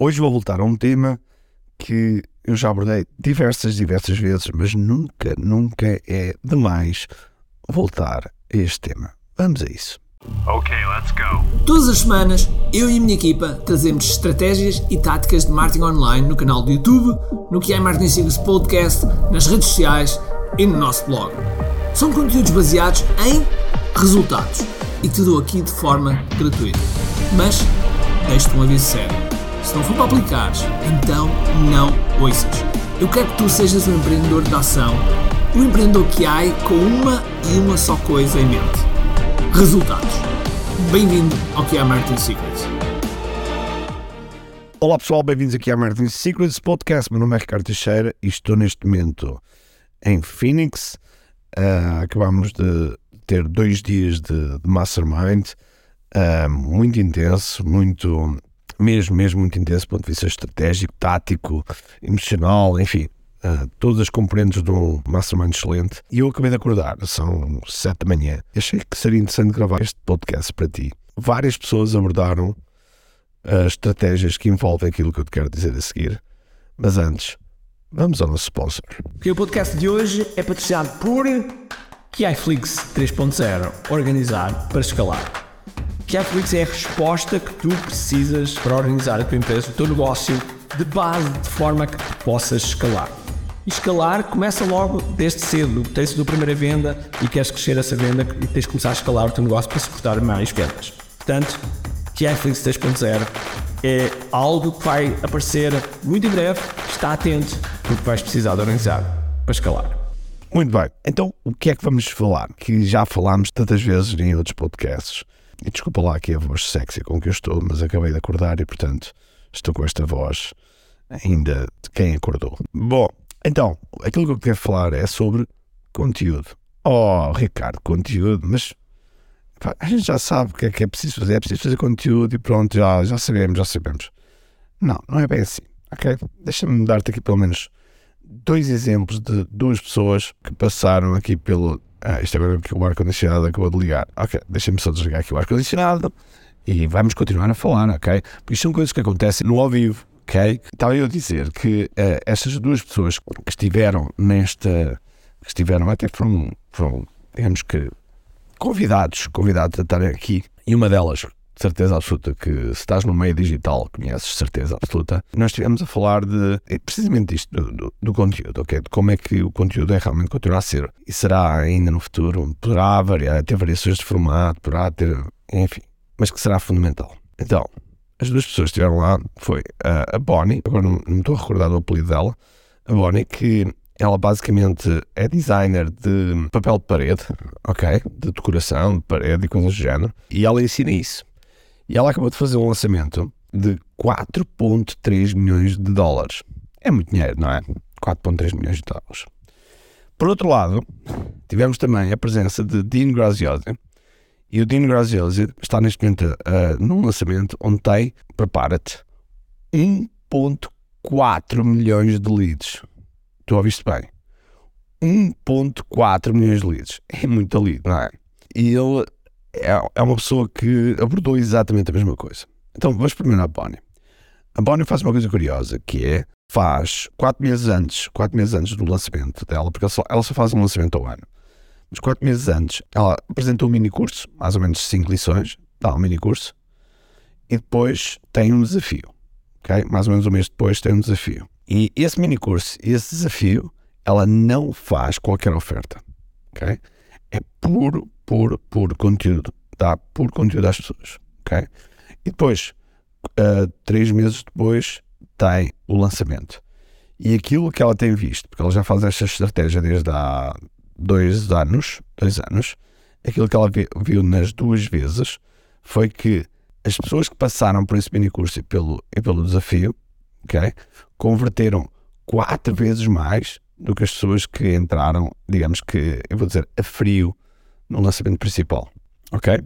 Hoje vou voltar a um tema que eu já abordei diversas, diversas vezes, mas nunca, nunca é demais voltar a este tema. Vamos a isso. Ok, let's go. Todas as semanas, eu e a minha equipa trazemos estratégias e táticas de marketing online no canal do YouTube, no que é Marketing Secrets Podcast, nas redes sociais e no nosso blog. São conteúdos baseados em resultados e te dou aqui de forma gratuita. Mas deixo-te um aviso sério. Se não for para aplicares, então não ouças. Eu quero que tu sejas um empreendedor de ação, um empreendedor que há com uma e uma só coisa em mente: resultados. Bem-vindo ao que é Marketing Secrets. Olá pessoal, bem-vindos aqui à Marketing Secrets Podcast. Meu nome é Ricardo Teixeira e estou neste momento em Phoenix. Uh, acabamos de ter dois dias de, de Mastermind, uh, muito intenso, muito mesmo, mesmo muito intenso do ponto de vista estratégico, tático, emocional, enfim, uh, todas as componentes de um mastermind excelente. E eu acabei de acordar, são sete da manhã. Achei que seria interessante gravar este podcast para ti. Várias pessoas abordaram as estratégias que envolvem aquilo que eu te quero dizer a seguir. Mas antes, vamos ao nosso sponsor. o podcast de hoje é patrocinado por KiFlix 3.0 Organizar para escalar. Netflix é a resposta que tu precisas para organizar a tua empresa, o teu negócio de base, de forma que tu possas escalar. E escalar começa logo desde cedo. Tens a primeira venda e queres crescer essa venda e tens de começar a escalar o teu negócio para suportar mais vendas. Portanto, Netflix 3.0 é algo que vai aparecer muito em breve. Está atento, porque vais precisar de organizar para escalar. Muito bem. Então, o que é que vamos falar? Que já falámos tantas vezes em outros podcasts. E desculpa lá aqui a voz sexy com que eu estou, mas acabei de acordar e, portanto, estou com esta voz ainda de quem acordou. Bom, então, aquilo que eu quero falar é sobre conteúdo. Oh, Ricardo, conteúdo, mas pá, a gente já sabe o que é que é preciso fazer. É preciso fazer conteúdo e pronto, já, já sabemos, já sabemos. Não, não é bem assim, ok? Deixa-me dar-te aqui pelo menos dois exemplos de duas pessoas que passaram aqui pelo ah, isto agora porque o ar-condicionado acabou de ligar. Ok, deixa-me só desligar aqui o ar-condicionado e vamos continuar a falar, ok? Porque isto são coisas que acontecem no ao vivo, ok? Estava eu a dizer que uh, estas duas pessoas que estiveram nesta. que estiveram até foram, foram digamos que, convidados, convidados a estarem aqui, e uma delas certeza absoluta que se estás no meio digital, conheces certeza absoluta. Nós estivemos a falar de é precisamente isto, do, do, do, conteúdo, ok? De como é que o conteúdo é realmente continuar a ser e será ainda no futuro, poderá variar, ter variações de formato, poderá ter, enfim, mas que será fundamental. Então, as duas pessoas que estiveram lá foi a, a Bonnie, agora não, não me estou a recordar do apelido dela, a Bonnie, que ela basicamente é designer de papel de parede, ok? De decoração, de parede e coisas do género. E ela ensina isso. E ela acabou de fazer um lançamento de 4,3 milhões de dólares. É muito dinheiro, não é? 4,3 milhões de dólares. Por outro lado, tivemos também a presença de Dean Graziosi. E o Dean Graziosi está neste momento uh, num lançamento onde tem, prepara-te, 1,4 milhões de leads. Tu ouviste bem? 1,4 milhões de leads. É muito lead, não é? E ele é, é uma pessoa que abordou exatamente a mesma coisa. Então vamos primeiro a Bonnie. A Bonnie faz uma coisa curiosa, que é, faz quatro meses antes, quatro meses antes do lançamento dela, porque ela só, ela só faz um lançamento ao ano, mas quatro meses antes, ela apresentou um mini curso, mais ou menos cinco lições, dá um mini curso, e depois tem um desafio, ok? Mais ou menos um mês depois tem um desafio. E esse mini curso, esse desafio, ela não faz qualquer oferta, ok? É puro por, por conteúdo, dá por conteúdo às pessoas, ok? E depois, uh, três meses depois, tem o lançamento. E aquilo que ela tem visto, porque ela já faz esta estratégia desde há dois anos, dois anos, aquilo que ela viu nas duas vezes foi que as pessoas que passaram por esse mini curso e pelo, e pelo desafio, ok? Converteram quatro vezes mais do que as pessoas que entraram, digamos que, eu vou dizer, a frio no lançamento principal. Ok?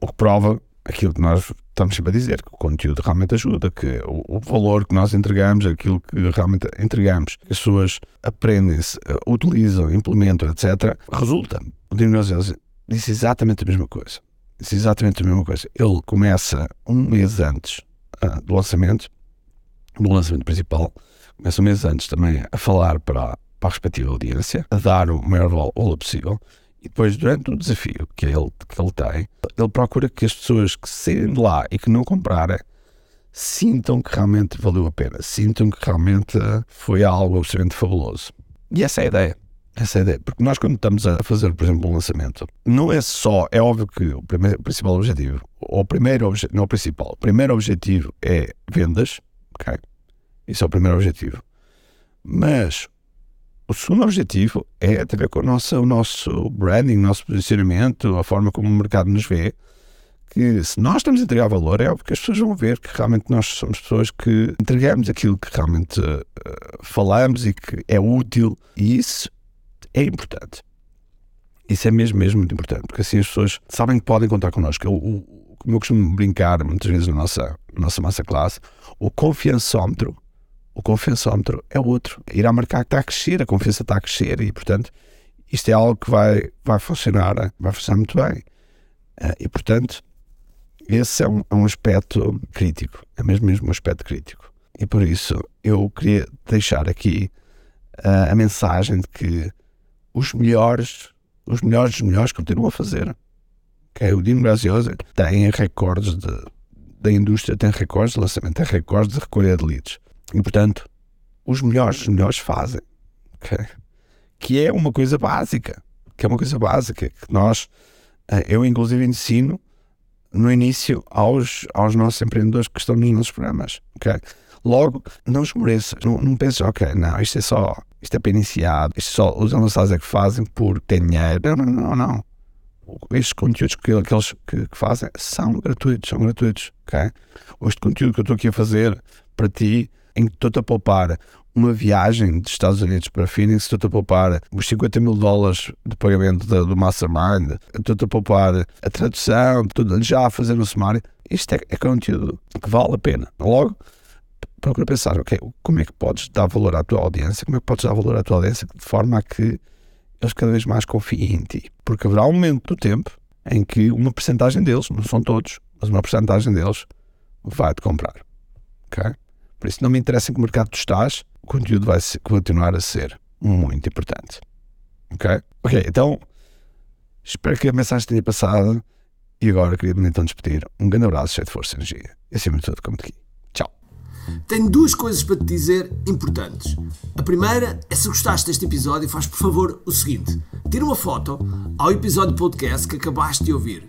O que prova aquilo que nós estamos sempre a dizer, que o conteúdo realmente ajuda, que o, o valor que nós entregamos, aquilo que realmente entregamos, que as pessoas aprendem-se, eh, utilizam, implementam, etc., resulta. O Dino disse exatamente a mesma coisa. Disse exatamente a mesma coisa. Ele começa um mês antes uh, do lançamento no lançamento principal, começa um mês antes também a falar para, para a respectiva audiência, a dar o maior valor possível. E depois, durante o desafio que ele, que ele tem, ele procura que as pessoas que saírem de lá e que não comprarem sintam que realmente valeu a pena, sintam que realmente foi algo absolutamente fabuloso. E essa é a ideia. Essa é a ideia. Porque nós, quando estamos a fazer, por exemplo, um lançamento, não é só, é óbvio que o, primeiro, o principal objetivo, ou o primeiro objetivo, não o principal, o primeiro objetivo é vendas, ok? Isso é o primeiro objetivo. Mas o segundo objetivo é ter a ver com o nosso, o nosso branding, o nosso posicionamento, a forma como o mercado nos vê que se nós estamos a entregar valor, é óbvio que as pessoas vão ver que realmente nós somos pessoas que entregamos aquilo que realmente uh, falamos e que é útil, e isso é importante. Isso é mesmo, mesmo muito importante, porque assim as pessoas sabem que podem contar connosco. Eu, o, como eu costumo brincar muitas vezes na nossa, nossa massa classe, o confiançómetro, o confiançómetro é outro. Ir a marcar que está a crescer, a confiança está a crescer e, portanto, isto é algo que vai, vai funcionar, vai funcionar muito bem. Uh, e, portanto, esse é um, é um aspecto crítico, é mesmo, mesmo um aspecto crítico. E por isso eu queria deixar aqui uh, a mensagem de que os melhores, os melhores dos melhores continuam a fazer. Okay? O Dino Grazioso tem recordes de, da indústria, tem recordes de lançamento, tem recordes de recolha de leads. E portanto, os melhores dos melhores fazem. Okay? Que é uma coisa básica. Que é uma coisa básica. Que nós, uh, eu inclusive ensino no início aos, aos nossos empreendedores que estão nos nossos programas. Okay? Logo, não esmoreças, não, não penses, ok, não, isto é só, isto é para iniciado, isto é só os avançados é que fazem por ter dinheiro. Não, não, não, não. Estes conteúdos que, que eles que, que, fazem são gratuitos, são gratuitos, ok? Este conteúdo que eu estou aqui a fazer para ti, em que estou-te a poupar uma viagem dos Estados Unidos para Phoenix, estou-te a poupar os 50 mil dólares de pagamento do, do Mastermind, estou-te a poupar a tradução, tudo já a fazer no sumário. Isto é, é conteúdo que vale a pena. Logo, procura pensar, ok, como é que podes dar valor à tua audiência, como é que podes dar valor à tua audiência de forma a que eles cada vez mais confiem em ti. Porque haverá um momento do tempo em que uma porcentagem deles, não são todos, mas uma porcentagem deles vai-te comprar. Ok? Por isso não me interessa em que mercado tu estás, o conteúdo vai continuar a ser muito importante. Ok? Ok, então espero que a mensagem tenha passado e agora queria-me então despedir. Um grande abraço, cheio de força e energia. E acima de tudo, como aqui. Tchau. Tenho duas coisas para te dizer importantes. A primeira é se gostaste deste episódio, faz por favor o seguinte: tira uma foto ao episódio podcast que acabaste de ouvir,